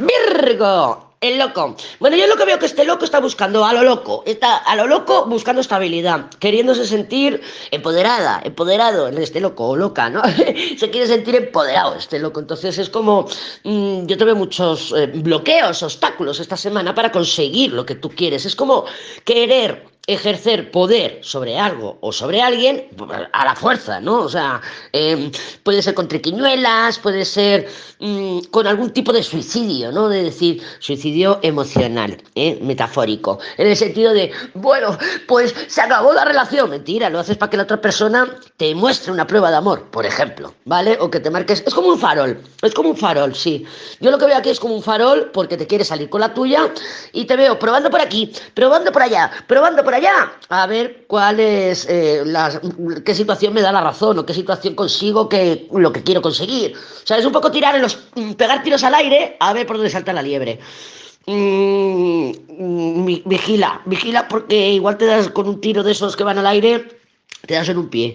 Virgo, el loco. Bueno, yo lo que veo que este loco está buscando a lo loco, está a lo loco buscando estabilidad, queriéndose sentir empoderada, empoderado este loco o loca, ¿no? Se quiere sentir empoderado este loco. Entonces es como, mmm, yo tuve muchos eh, bloqueos, obstáculos esta semana para conseguir lo que tú quieres. Es como querer ejercer poder sobre algo o sobre alguien a la fuerza, ¿no? O sea, eh, puede ser con triquiñuelas, puede ser mmm, con algún tipo de suicidio, ¿no? De decir, suicidio emocional, ¿eh? metafórico, en el sentido de, bueno, pues se acabó la relación, mentira, lo haces para que la otra persona te muestre una prueba de amor, por ejemplo, ¿vale? O que te marques, es como un farol, es como un farol, sí. Yo lo que veo aquí es como un farol porque te quieres salir con la tuya y te veo probando por aquí, probando por allá, probando por allá allá a ver cuál es eh, la, qué situación me da la razón o qué situación consigo que lo que quiero conseguir. O sea, es un poco tirar en los pegar tiros al aire a ver por dónde salta la liebre. Mm, vigila, vigila porque igual te das con un tiro de esos que van al aire, te das en un pie.